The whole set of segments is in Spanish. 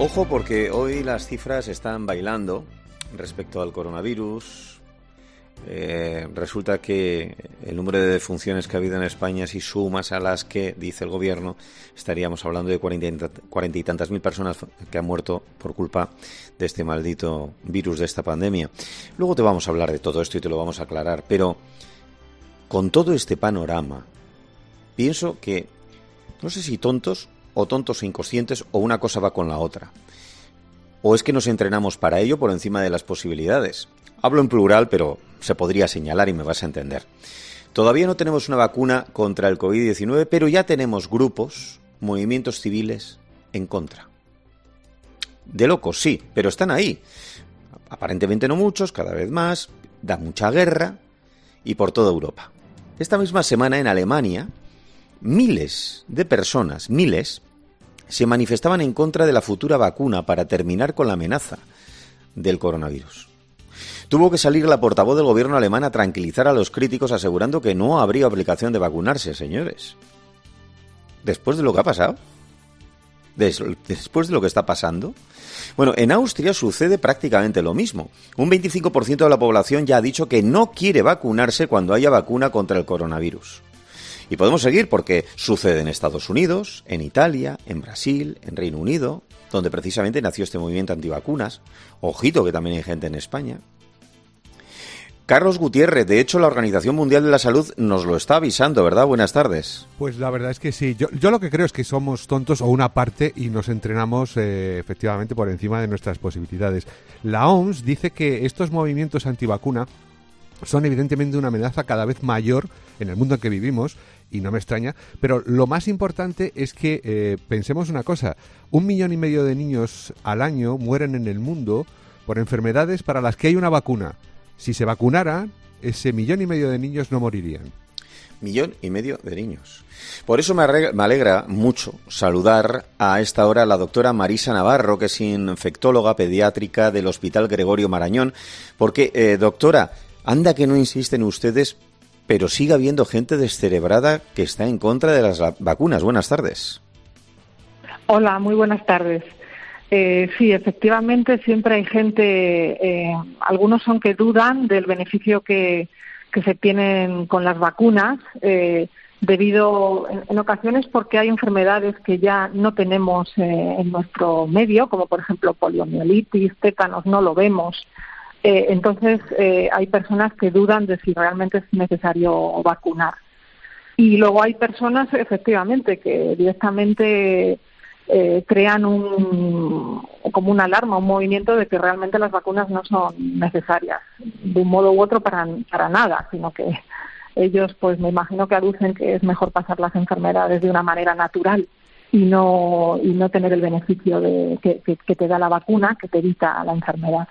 Ojo porque hoy las cifras están bailando respecto al coronavirus. Eh, resulta que el número de defunciones que ha habido en España, si sumas a las que dice el gobierno, estaríamos hablando de cuarenta y tantas mil personas que han muerto por culpa de este maldito virus, de esta pandemia. Luego te vamos a hablar de todo esto y te lo vamos a aclarar, pero con todo este panorama, pienso que, no sé si tontos o tontos e inconscientes o una cosa va con la otra. O es que nos entrenamos para ello por encima de las posibilidades. Hablo en plural, pero se podría señalar y me vas a entender. Todavía no tenemos una vacuna contra el COVID-19, pero ya tenemos grupos, movimientos civiles en contra. De locos, sí, pero están ahí. Aparentemente no muchos, cada vez más, da mucha guerra y por toda Europa. Esta misma semana en Alemania, miles de personas, miles, se manifestaban en contra de la futura vacuna para terminar con la amenaza del coronavirus. Tuvo que salir la portavoz del gobierno alemán a tranquilizar a los críticos asegurando que no habría obligación de vacunarse, señores. Después de lo que ha pasado. Después de lo que está pasando. Bueno, en Austria sucede prácticamente lo mismo. Un 25% de la población ya ha dicho que no quiere vacunarse cuando haya vacuna contra el coronavirus. Y podemos seguir porque sucede en Estados Unidos, en Italia, en Brasil, en Reino Unido, donde precisamente nació este movimiento antivacunas. Ojito que también hay gente en España. Carlos Gutiérrez, de hecho la Organización Mundial de la Salud nos lo está avisando, ¿verdad? Buenas tardes. Pues la verdad es que sí. Yo, lo que creo es que somos tontos o una parte y nos entrenamos eh, efectivamente por encima de nuestras posibilidades. La OMS dice que estos movimientos antivacuna son evidentemente una amenaza cada vez mayor en el mundo en que vivimos y no me extraña, pero lo más importante es que eh, pensemos una cosa, un millón y medio de niños al año mueren en el mundo por enfermedades para las que hay una vacuna. Si se vacunaran, ese millón y medio de niños no morirían. Millón y medio de niños. Por eso me alegra, mucho saludar a esta hora a la doctora Marisa Navarro, que es infectóloga pediátrica del Hospital Gregorio Marañón, porque, eh, doctora, anda que no insisten ustedes pero sigue habiendo gente descerebrada que está en contra de las vacunas. Buenas tardes. Hola, muy buenas tardes. Eh, sí, efectivamente, siempre hay gente, eh, algunos son que dudan del beneficio que, se tienen con las vacunas, eh, debido en, ocasiones porque hay enfermedades que ya no tenemos en nuestro medio, como por ejemplo poliomielitis, tétanos, no lo vemos. Eh, entonces, eh, hay personas que dudan de si realmente es necesario vacunar. Y luego hay personas, efectivamente, que directamente eh, crean un, como una alarma, un movimiento de que realmente las vacunas no son necesarias de un modo u otro para, para nada, sino que ellos, pues me imagino que aducen que es mejor pasar las enfermedades de una manera natural y no, y no tener el beneficio de, que, que te da la vacuna, que te evita la enfermedad.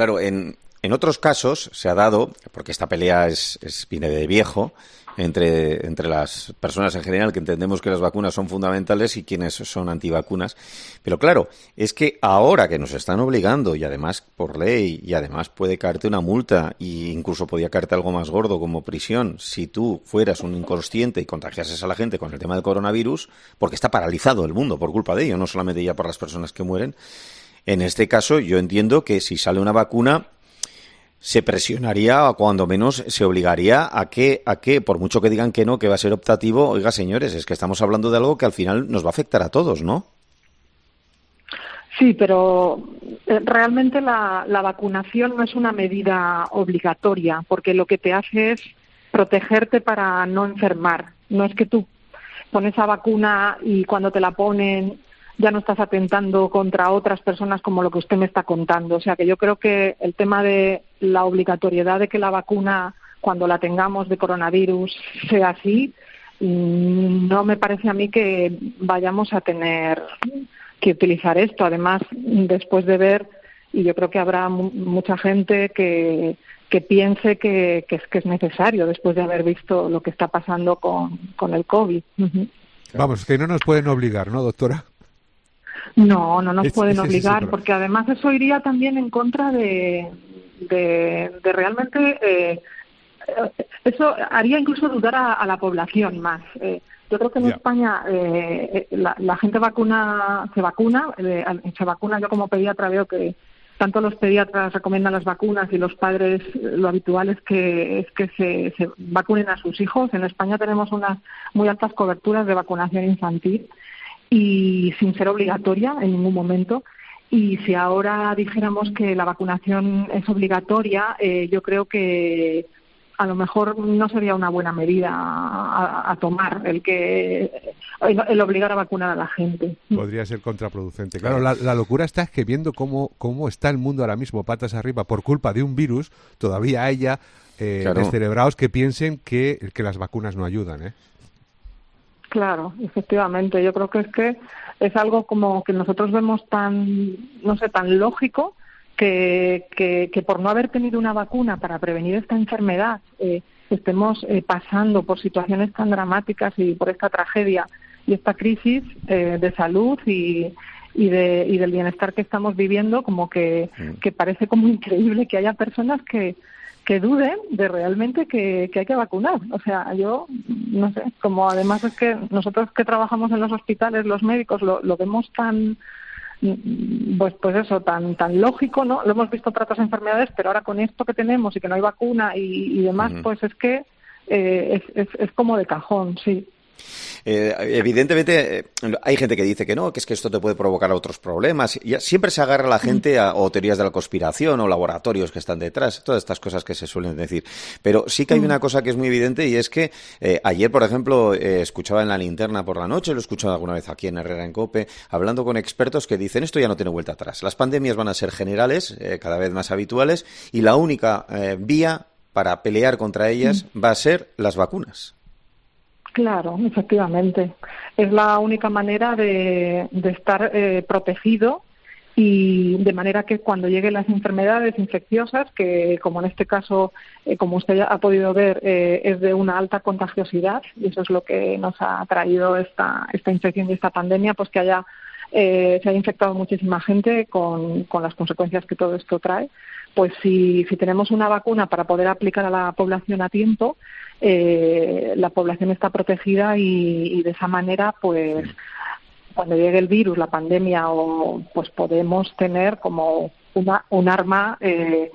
Claro, en, en otros casos se ha dado, porque esta pelea es, es, viene de viejo, entre, entre las personas en general que entendemos que las vacunas son fundamentales y quienes son antivacunas. Pero claro, es que ahora que nos están obligando, y además por ley, y además puede caerte una multa, e incluso podía caerte algo más gordo como prisión, si tú fueras un inconsciente y contagiases a la gente con el tema del coronavirus, porque está paralizado el mundo por culpa de ello, no solamente ya por las personas que mueren, en este caso, yo entiendo que si sale una vacuna, se presionaría o cuando menos se obligaría a que, a que, por mucho que digan que no, que va a ser optativo, oiga señores, es que estamos hablando de algo que al final nos va a afectar a todos, ¿no? Sí, pero eh, realmente la, la vacunación no es una medida obligatoria, porque lo que te hace es protegerte para no enfermar. No es que tú pones esa vacuna y cuando te la ponen ya no estás atentando contra otras personas como lo que usted me está contando. O sea que yo creo que el tema de la obligatoriedad de que la vacuna, cuando la tengamos de coronavirus, sea así, mm, no me parece a mí que vayamos a tener que utilizar esto. Además, después de ver, y yo creo que habrá mucha gente que, que piense que, es, que es necesario después de haber visto lo que está pasando con, con el COVID. Vamos, que no nos pueden obligar, ¿no, doctora? No, no nos pueden obligar, porque además eso iría también en contra de, de, realmente eh, eso haría incluso dudar a, la población más. Eh, yo creo que en España eh, la, gente vacuna se vacuna, se vacuna. Yo como pediatra veo que tanto los pediatras recomiendan las vacunas y los padres lo habitual es que es que se, se vacunen a sus hijos. En España tenemos unas muy altas coberturas de vacunación infantil y sin ser obligatoria en ningún momento. Y si ahora dijéramos que la vacunación es obligatoria, eh, yo creo que a lo mejor no sería una buena medida a, tomar el que el, obligar a vacunar a la gente. Podría ser contraproducente. Claro, la, locura está es que viendo cómo, cómo está el mundo ahora mismo patas arriba por culpa de un virus, todavía haya eh, descerebrados que piensen que, que las vacunas no ayudan. ¿eh? Claro, efectivamente. Yo creo que es que es algo como que nosotros vemos tan, no sé, tan lógico que, que, por no haber tenido una vacuna para prevenir esta enfermedad eh, estemos eh, pasando por situaciones tan dramáticas y por esta tragedia y esta crisis eh, de salud y, y, de, y del bienestar que estamos viviendo, como que, que parece como increíble que haya personas que, que duden de realmente que, hay que vacunar. O sea, yo no sé, como además es que nosotros que trabajamos en los hospitales, los médicos, lo, vemos tan, pues pues eso tan tan lógico no lo hemos visto para otras enfermedades pero ahora con esto que tenemos y que no hay vacuna y, demás pues es que eh, es, es, es como de cajón sí eh, evidentemente, eh, hay gente que dice que no, que es que esto te puede provocar otros problemas. Y siempre se agarra la gente a o teorías de la conspiración o laboratorios que están detrás, todas estas cosas que se suelen decir. Pero sí que hay una cosa que es muy evidente y es que eh, ayer, por ejemplo, escuchaba en la linterna por la noche, lo he escuchado alguna vez aquí en Herrera en Cope, hablando con expertos que dicen esto ya no tiene vuelta atrás. Las pandemias van a ser generales, cada vez más habituales, y la única vía para pelear contra ellas va a ser las vacunas. Claro, efectivamente. Es la única manera de, estar eh, protegido y de manera que cuando lleguen las enfermedades infecciosas, que como en este caso, eh, como usted ya ha podido ver, eh, es de una alta contagiosidad, y eso es lo que nos ha traído esta, esta infección y esta pandemia, pues que haya, se haya infectado muchísima gente con, con las consecuencias que todo esto trae, pues si, si tenemos una vacuna para poder aplicar a la población a tiempo, eh, la población está protegida y, de esa manera, pues, cuando llegue el virus, la pandemia, o, pues podemos tener como una, un arma eh,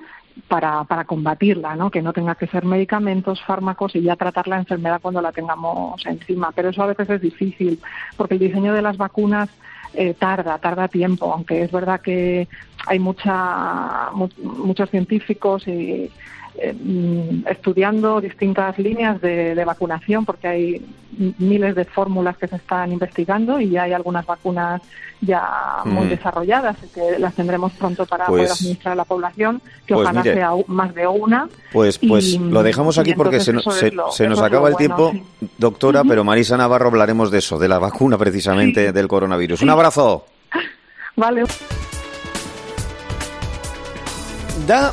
para, para combatirla, ¿no? Que no tenga que ser medicamentos, fármacos y ya tratar la enfermedad cuando la tengamos encima. Pero eso a veces es difícil, porque el diseño de las vacunas eh, tarda, tarda tiempo, aunque es verdad que hay mucha, muchos científicos y eh, mm, estudiando distintas líneas de, vacunación porque hay miles de fórmulas que se están investigando y ya hay algunas vacunas ya muy desarrolladas y que las tendremos pronto para poder pues administrar a la población, que pues ojalá sea más de una. Pues, pues lo dejamos aquí porque se, nos acaba el tiempo, doctora, pero Marisa Navarro hablaremos de eso, de la vacuna precisamente del coronavirus. Un abrazo. Vale. Da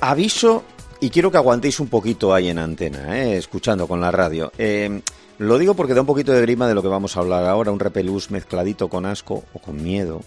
aviso y quiero que aguantéis un poquito ahí en antena, ¿eh? escuchando con la radio. Eh, lo digo porque da un poquito de grima de lo que vamos a hablar ahora, un repelús mezcladito con asco o con miedo.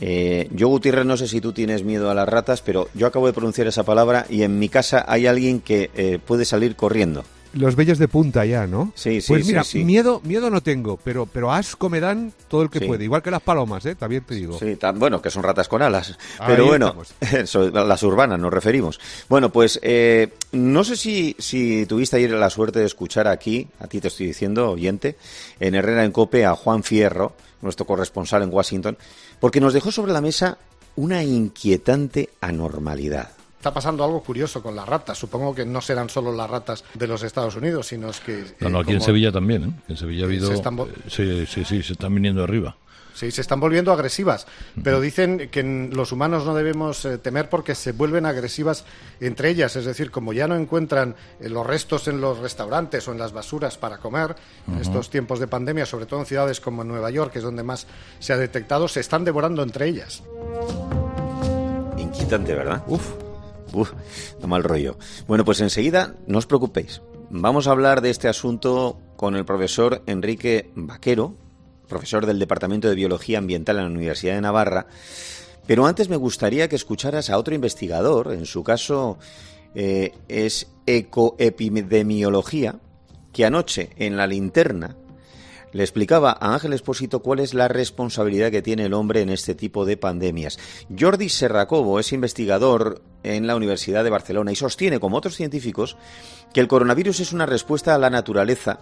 Eh, yo, Gutiérrez, no sé si tú tienes miedo a las ratas, pero yo acabo de pronunciar esa palabra y en mi casa hay alguien que puede salir corriendo los bellos de punta ya, ¿no? Sí, sí, Pues mira, miedo miedo no tengo, pero pero asco me dan todo el que puede, igual que las palomas, ¿eh? También te digo. Sí, tan, bueno, que son ratas con alas. pero bueno, las urbanas nos referimos. Bueno, pues eh, no sé si, si tuviste ayer la suerte de escuchar aquí, a ti te estoy diciendo, oyente, en Herrera en Cope a Juan Fierro, nuestro corresponsal en Washington, porque nos dejó sobre la mesa una inquietante anormalidad está pasando algo curioso con las ratas. Supongo que no serán solo las ratas de los Estados Unidos, sino es que... No, no, aquí en Sevilla también, ¿eh? En Sevilla ha habido... Eh, sí, sí, sí, se están viniendo arriba. Sí, se están volviendo agresivas, pero dicen que los humanos no debemos eh, temer porque se vuelven agresivas entre ellas, es decir, como ya no encuentran eh, los restos en los restaurantes o en las basuras para comer, en estos tiempos de pandemia, sobre todo en ciudades como Nueva York, que es donde más se ha detectado, se están devorando entre ellas. Inquietante, ¿verdad? Uf. Uf, mal rollo. Bueno, pues enseguida, no os preocupéis. Vamos a hablar de este asunto con el profesor Enrique Vaquero, profesor del Departamento de Biología Ambiental en la Universidad de Navarra. Pero antes me gustaría que escucharas a otro investigador, en su caso eh, es ecoepidemiología, que anoche en la linterna le explicaba a Ángel Espósito cuál es la responsabilidad que tiene el hombre en este tipo de pandemias. Jordi Serracobo es investigador en la Universidad de Barcelona y sostiene, como otros científicos, que el coronavirus es una respuesta a la naturaleza,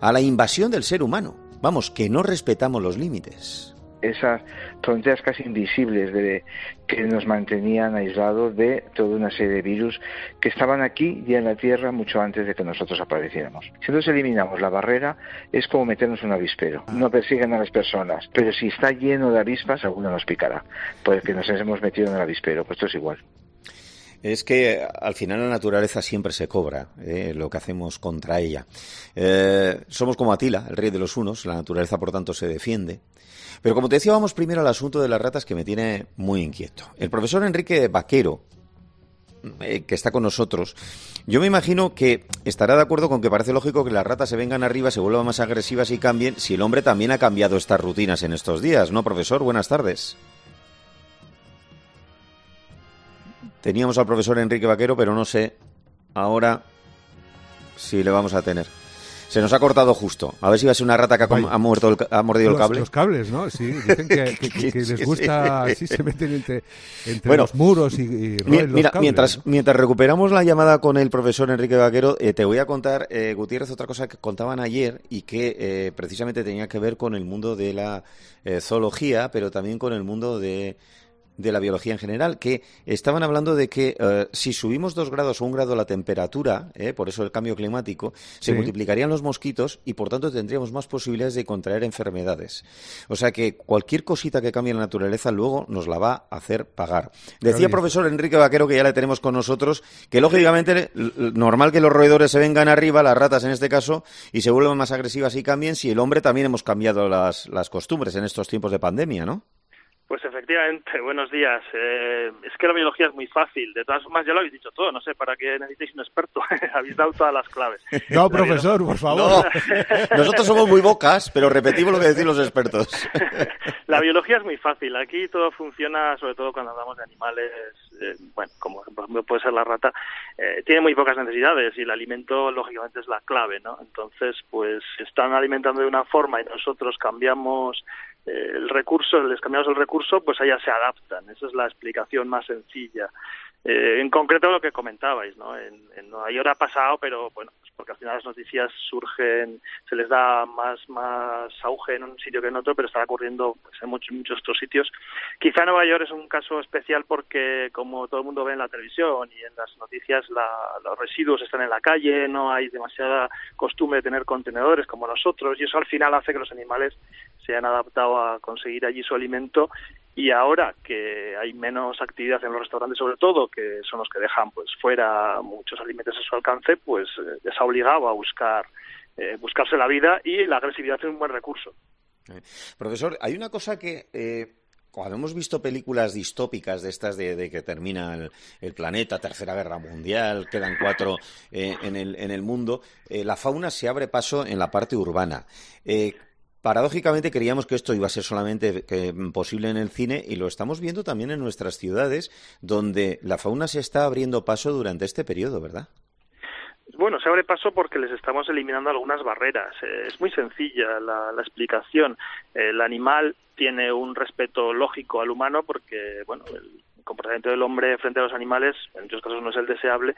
a la invasión del ser humano. Vamos, que no respetamos los límites esas fronteras casi invisibles de, que nos mantenían aislados de toda una serie de virus que estaban aquí y en la Tierra mucho antes de que nosotros apareciéramos. Si nosotros eliminamos la barrera, es como meternos un avispero. No persiguen a las personas, pero si está lleno de avispas, alguno nos picará, porque nos hemos metido en el avispero. Pues esto es igual. Es que al final la naturaleza siempre se cobra eh, lo que hacemos contra ella. Eh, somos como Atila, el rey de los unos, la naturaleza por tanto se defiende. Pero como te decía, vamos primero al asunto de las ratas que me tiene muy inquieto. El profesor Enrique Vaquero, eh, que está con nosotros, yo me imagino que estará de acuerdo con que parece lógico que las ratas se vengan arriba, se vuelvan más agresivas y cambien, si el hombre también ha cambiado estas rutinas en estos días, ¿no, profesor? Buenas tardes. Teníamos al profesor Enrique Vaquero, pero no sé ahora si le vamos a tener. Se nos ha cortado justo. A ver si va a ser una rata que ha, muerto ha mordido el cable. Los cables, ¿no? Sí, dicen que, les gusta, así se meten entre, los muros y, y Mira, mientras, mientras recuperamos la llamada con el profesor Enrique Vaquero, eh, te voy a contar, eh, Gutiérrez, otra cosa que contaban ayer y que eh, precisamente tenía que ver con el mundo de la zoología, pero también con el mundo de de la biología en general, que estaban hablando de que eh, si subimos dos grados o un grado la temperatura, eh, por eso el cambio climático, se multiplicarían los mosquitos y por tanto tendríamos más posibilidades de contraer enfermedades. O sea que cualquier cosita que cambie la naturaleza luego nos la va a hacer pagar. Decía el profesor Enrique Vaquero, que ya le tenemos con nosotros, que lógicamente normal que los roedores se vengan arriba, las ratas en este caso, y se vuelvan más agresivas y cambien si el hombre también hemos cambiado las, las costumbres en estos tiempos de pandemia, ¿no? Pues efectivamente, buenos días. Eh, es que la biología es muy fácil. De todas formas, ya lo habéis dicho todo. No sé para qué necesitáis un experto. habéis dado todas las claves. No, profesor, por favor. Nosotros somos muy bocas, pero repetimos lo que decís los expertos. la biología es muy fácil. Aquí todo funciona, sobre todo cuando hablamos de animales, eh, bueno, como puede ser la rata, eh, tiene muy pocas necesidades y el alimento, lógicamente, es la clave, ¿no? Entonces, pues están alimentando de una forma y nosotros cambiamos el recurso, les cambiamos el recurso, pues ellas se adaptan. Esa es la explicación más sencilla. Eh, en concreto lo que comentabais, ¿no? En, en Nueva York ha pasado, pero bueno, porque al final las noticias surgen, se les da más más auge en un sitio que en otro, pero está ocurriendo pues, en muchos, muchos otros sitios. Quizá Nueva York es un caso especial porque, como todo el mundo ve en la televisión y en las noticias, los residuos están en la calle, no hay demasiada costumbre de tener contenedores como nosotros, y eso al final hace que los animales se han adaptado a conseguir allí su alimento y ahora que hay menos actividad en los restaurantes sobre todo que son los que dejan pues fuera muchos alimentos a su alcance pues eh, les ha obligado a buscar eh, buscarse la vida y la agresividad es un buen recurso eh, profesor hay una cosa que cuando hemos visto películas distópicas de estas de, que termina el, planeta, Tercera Guerra Mundial, quedan cuatro en, el, en el mundo, la fauna se abre paso en la parte urbana. Paradójicamente creíamos que esto iba a ser solamente posible en el cine y lo estamos viendo también en nuestras ciudades, donde la fauna se está abriendo paso durante este periodo, ¿verdad? Bueno, se abre paso porque les estamos eliminando algunas barreras. Eh, es muy sencilla la, explicación. El animal tiene un respeto lógico al humano porque, bueno, el comportamiento del hombre frente a los animales en muchos casos no es el deseable.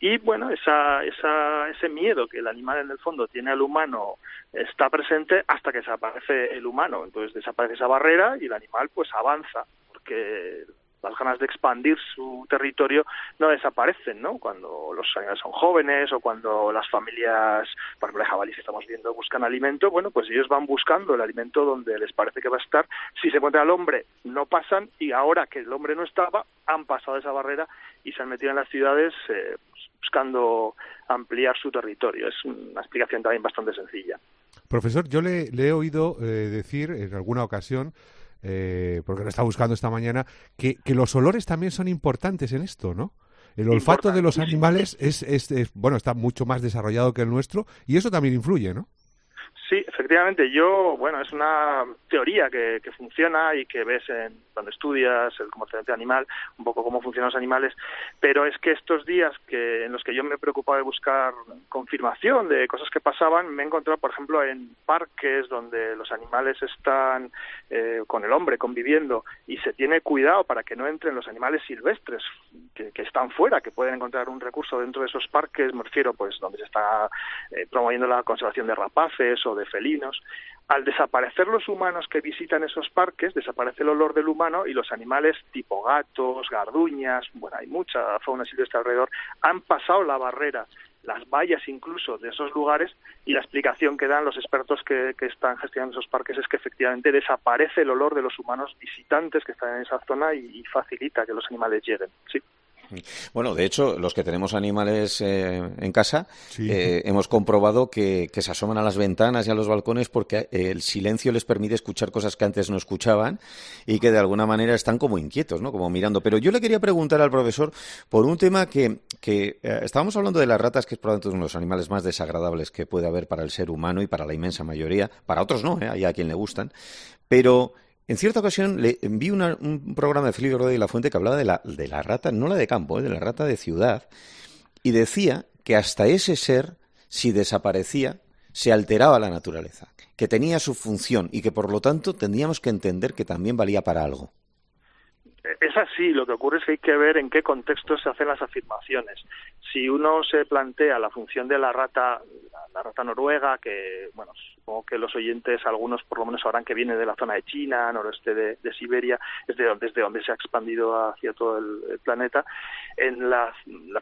Y bueno esa, esa, ese miedo que el animal en el fondo tiene al humano está presente hasta que desaparece el humano. Entonces desaparece esa barrera y el animal pues avanza porque las ganas de expandir su territorio no desaparecen, ¿no? Cuando los animales son jóvenes o cuando las familias, por ejemplo, de jabalíes estamos viendo, buscan alimento, bueno, pues ellos van buscando el alimento donde les parece que va a estar. Si se encuentra el hombre, no pasan y ahora que el hombre no estaba, han pasado esa barrera y se han metido en las ciudades eh, buscando ampliar su territorio. Es una explicación también bastante sencilla. Profesor, yo le, he oído eh, decir en alguna ocasión eh, porque lo está buscando esta mañana, que, los olores también son importantes en esto, ¿no? El olfato de los animales es, es, bueno, está mucho más desarrollado que el nuestro y eso también influye, ¿no? Sí, efectivamente. Yo, bueno, es una teoría que, que funciona y que ves en cuando estudias el comportamiento animal, un poco cómo funcionan los animales, pero es que estos días que en los que yo me he preocupado de buscar confirmación de cosas que pasaban, me he encontrado, por ejemplo, en parques donde los animales están eh, con el hombre conviviendo y se tiene cuidado para que no entren los animales silvestres que, que, están fuera, que pueden encontrar un recurso dentro de esos parques, me refiero pues donde se está eh, promoviendo la conservación de rapaces o de felinos, al desaparecer los humanos que visitan esos parques, desaparece el olor del humano y los animales tipo gatos, garduñas, bueno, hay mucha fauna silvestre alrededor, han pasado la barrera, las vallas incluso de esos lugares y la explicación que dan los expertos que, están gestionando esos parques es que efectivamente desaparece el olor de los humanos visitantes que están en esa zona y, y facilita que los animales lleguen. Sí. Bueno, de hecho, los que tenemos animales eh, en casa, eh, hemos comprobado que, se asoman a las ventanas y a los balcones porque eh, el silencio les permite escuchar cosas que antes no escuchaban y que de alguna manera están como inquietos, ¿no? Como mirando. Pero yo le quería preguntar al profesor por un tema que, que estábamos hablando de las ratas, que es probablemente uno de los animales más desagradables que puede haber para el ser humano y para la inmensa mayoría. Para otros no, hay a quien le gustan. Pero en cierta ocasión le vi un programa de Felipe Rodríguez de la Fuente que hablaba de la, de la rata, no la de campo, eh, de la rata de ciudad, y decía que hasta ese ser, si desaparecía, se alteraba la naturaleza, que tenía su función y que por lo tanto tendríamos que entender que también valía para algo. Es así, lo que ocurre es que hay que ver en qué contexto se hacen las afirmaciones. Si uno se plantea la función de la rata, la rata noruega, que, bueno, supongo que los oyentes, algunos por lo menos sabrán que viene de la zona de China, noroeste de, Siberia, es de donde, desde donde se ha expandido hacia todo el, planeta. En la,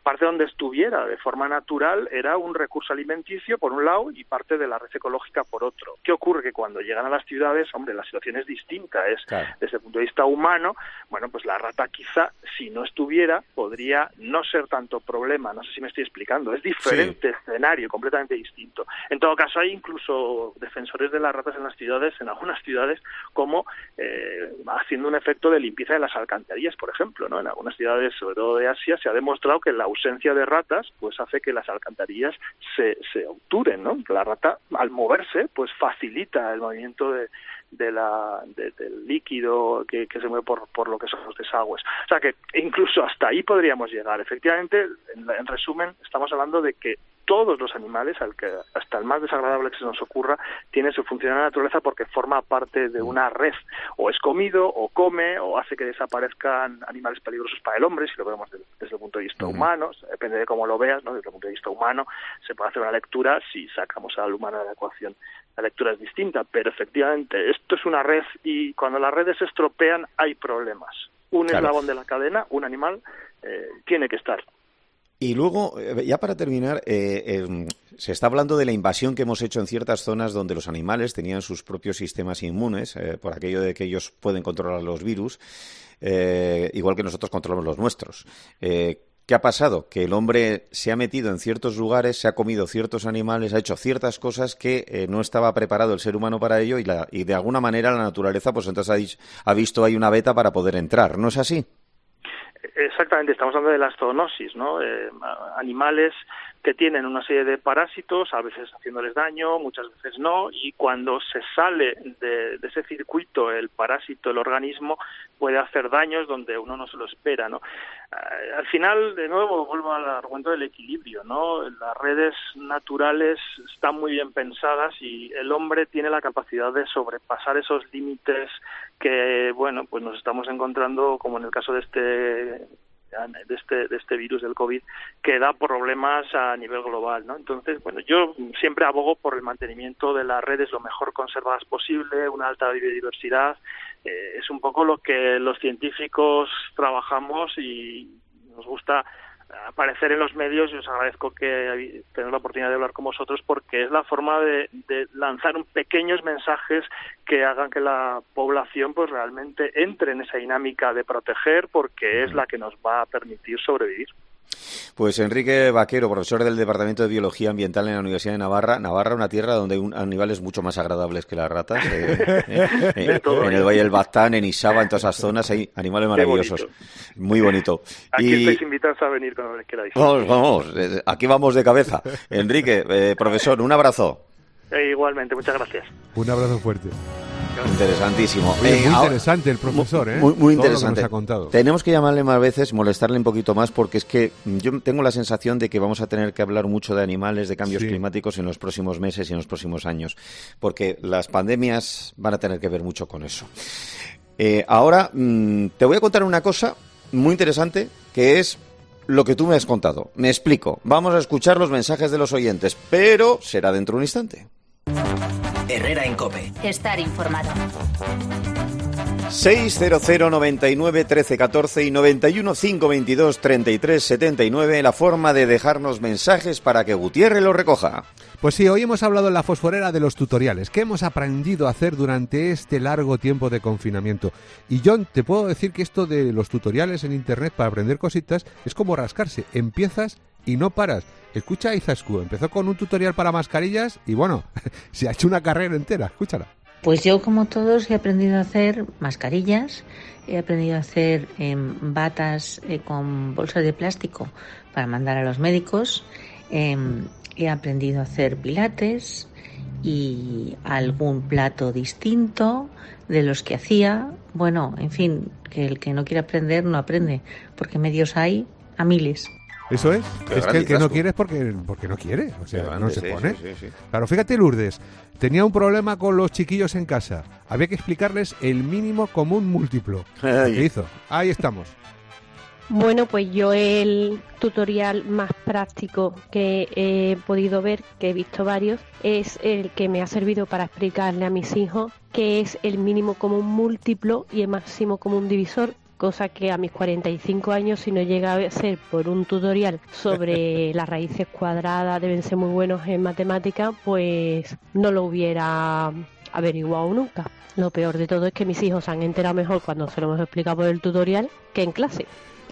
parte donde estuviera de forma natural era un recurso alimenticio por un lado y parte de la red ecológica por otro. ¿Qué ocurre? Que cuando llegan a las ciudades, hombre, la situación es distinta. Es desde el punto de vista humano, bueno, pues la rata quizá, si no estuviera, podría no ser tanto problema. No sé si me estoy explicando. Es diferente escenario, completamente distinto. En todo caso, hay incluso defensores de las ratas en las ciudades, en algunas ciudades, como eh, haciendo un efecto de limpieza de las alcantarillas, por ejemplo, ¿no? En algunas ciudades, sobre todo de Asia, se ha demostrado que la ausencia de ratas, pues hace que las alcantarillas se, se obturen, ¿no? La rata, al moverse, pues facilita el movimiento de, de la, del líquido que, se mueve por, por lo que son los desagües. O sea que incluso hasta ahí podríamos llegar. Efectivamente, en resumen, estamos hablando de que todos los animales, al que hasta el más desagradable que se nos ocurra, tiene su función en la naturaleza porque forma parte de una red. O es comido, o come, o hace que desaparezcan animales peligrosos para el hombre, si lo vemos desde, el punto de vista humano, depende de cómo lo veas, ¿no? desde el punto de vista humano, se puede hacer una lectura si sacamos al humano de la ecuación. La lectura es distinta, pero efectivamente esto es una red y cuando las redes se estropean hay problemas. Un eslabón de la cadena, un animal, eh, tiene que estar y luego, eh, ya para terminar, eh, em, se está hablando de la invasión que hemos hecho en ciertas zonas donde los animales tenían sus propios sistemas inmunes, eh, por aquello de que ellos pueden controlar los virus, igual que nosotros controlamos los nuestros. ¿Qué ha pasado? Que el hombre se ha metido en ciertos lugares, se ha comido ciertos animales, ha hecho ciertas cosas que no estaba preparado el ser humano para ello y, y, de alguna manera la naturaleza, pues entonces ha, ha visto ahí una beta para poder entrar. ¿No es así? Exactamente, estamos hablando de la zoonosis, ¿no? Eh, animales que tienen una serie de parásitos, a veces haciéndoles daño, muchas veces no, y cuando se sale de, ese circuito el parásito, el organismo, puede hacer daños donde uno no se lo espera, ¿no? Eh, al final, de nuevo, vuelvo al argumento del equilibrio, ¿no? Las redes naturales están muy bien pensadas y el hombre tiene la capacidad de sobrepasar esos límites que, bueno, pues nos estamos encontrando, como en el caso de este de este, de este virus del COVID que da problemas a nivel global, ¿no? Entonces, bueno, yo siempre abogo por el mantenimiento de las redes lo mejor conservadas posible, una alta biodiversidad, eh, es un poco lo que los científicos trabajamos y nos gusta aparecer en los medios y os agradezco que tener la oportunidad de hablar con vosotros porque es la forma de, lanzar pequeños mensajes que hagan que la población pues realmente entre en esa dinámica de proteger porque es la que nos va a permitir sobrevivir. Pues Enrique Vaquero, profesor del Departamento de Biología Ambiental en la Universidad de Navarra. Navarra, una tierra donde hay animales mucho más agradables que las ratas. Eh, eh, eh, en el Valle del Baztán, en Isaba, en todas esas zonas hay animales maravillosos. Muy bonito. Aquí y... estáis invitados a venir cuando queráis. Vamos, vamos. Aquí vamos de cabeza. Enrique, profesor, un abrazo. Igualmente, muchas gracias. Un abrazo fuerte. Interesantísimo. muy eh, interesante el profesor, ¿eh? Muy, interesante. ha contado. Tenemos que llamarle más veces, molestarle un poquito más, porque es que yo tengo la sensación de que vamos a tener que hablar mucho de animales, de cambios climáticos en los próximos meses y en los próximos años, porque las pandemias van a tener que ver mucho con eso. Eh, ahora mm, te voy a contar una cosa muy interesante, que es lo que tú me has contado. Me explico. Vamos a escuchar los mensajes de los oyentes, pero será dentro de un instante. Herrera en Cope. Estar informado. 600 99 13 14 y 91 522 33 79 la forma de dejarnos mensajes para que Gutiérrez los recoja. Pues sí, hoy hemos hablado en la fosforera de los tutoriales, que hemos aprendido a hacer durante este largo tiempo de confinamiento. Y John, te puedo decir que esto de los tutoriales en internet para aprender cositas es como rascarse, empiezas y no paras. Escucha a Izascu, empezó con un tutorial para mascarillas y bueno, se ha hecho una carrera entera, escúchala. Pues yo, como todos, he aprendido a hacer mascarillas, he aprendido a hacer em, batas eh, con bolsas de plástico para mandar a los médicos, em, he aprendido a hacer pilates y algún plato distinto de los que hacía. Bueno, en fin, que el que no quiere aprender no aprende, porque medios hay a miles. Eso es. es que el que no quiere es porque, porque no quiere. O sea, no se pone. claro, fíjate, Lourdes. Tenía un problema con los chiquillos en casa. Había que explicarles el mínimo común múltiplo. ¿Qué hizo? Ahí estamos. Bueno, pues yo el tutorial más práctico que he podido ver, que he visto varios, es el que me ha servido para explicarle a mis hijos qué es el mínimo común múltiplo y el máximo común divisor cosa que a mis 45 años, si no llega a ser por un tutorial sobre las raíces cuadradas, deben ser muy buenos en matemáticas, pues no lo hubiera averiguado nunca. Lo peor de todo es que mis hijos se han enterado mejor cuando se lo hemos explicado por el tutorial que en clase.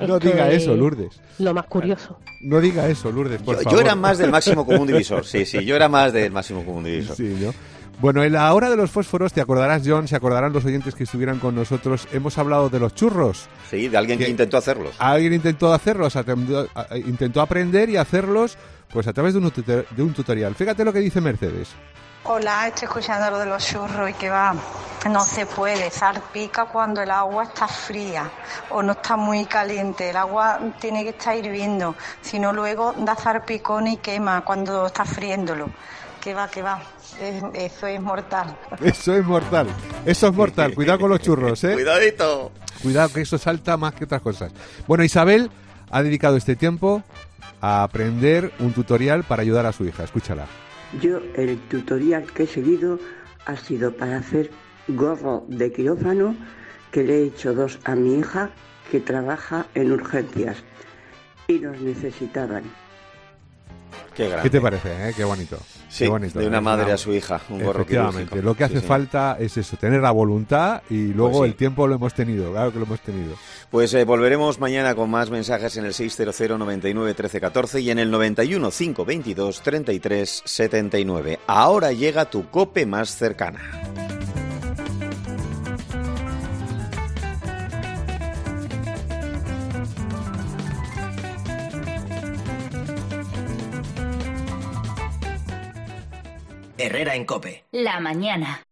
No diga eso, Lourdes. Lo más curioso. No diga eso, Lourdes, por yo, favor. Yo era más del máximo común divisor, sí, sí, yo era más del máximo común divisor. Sí, ¿no? Bueno, en la hora de los fósforos, te acordarás, John, se acordarán los oyentes que estuvieran con nosotros, hemos hablado de los churros. Sí, de alguien que, intentó hacerlos. Alguien intentó hacerlos, intentó aprender y hacerlos pues a través de un, de un tutorial. Fíjate lo que dice Mercedes. Hola, estoy escuchando lo de los churros y que va, no se puede, salpica cuando el agua está fría o no está muy caliente, el agua tiene que estar hirviendo, si no luego da zarpicón y quema cuando está friéndolo. Que va, que va eso es mortal. Eso es mortal. Eso es mortal. Cuidado con los churros, ¿eh? Cuidadito. Cuidado que eso salta más que otras cosas. Bueno, Isabel ha dedicado este tiempo a aprender un tutorial para ayudar a su hija. Escúchala. Yo el tutorial que he seguido ha sido para hacer gorro de quirófano que le he hecho dos a mi hija que trabaja en urgencias y los necesitaban. Qué, te parece? Eh? Qué bonito. Sí, de una madre a su hija, un gorro Efectivamente, lo que hace falta es eso, tener la voluntad y luego pues el tiempo lo hemos tenido, claro que lo hemos tenido. Pues eh, volveremos mañana con más mensajes en el 600 99 13 14 y en el 91 522 33 79. Ahora llega tu cope más cercana. Herrera en Cope. La mañana.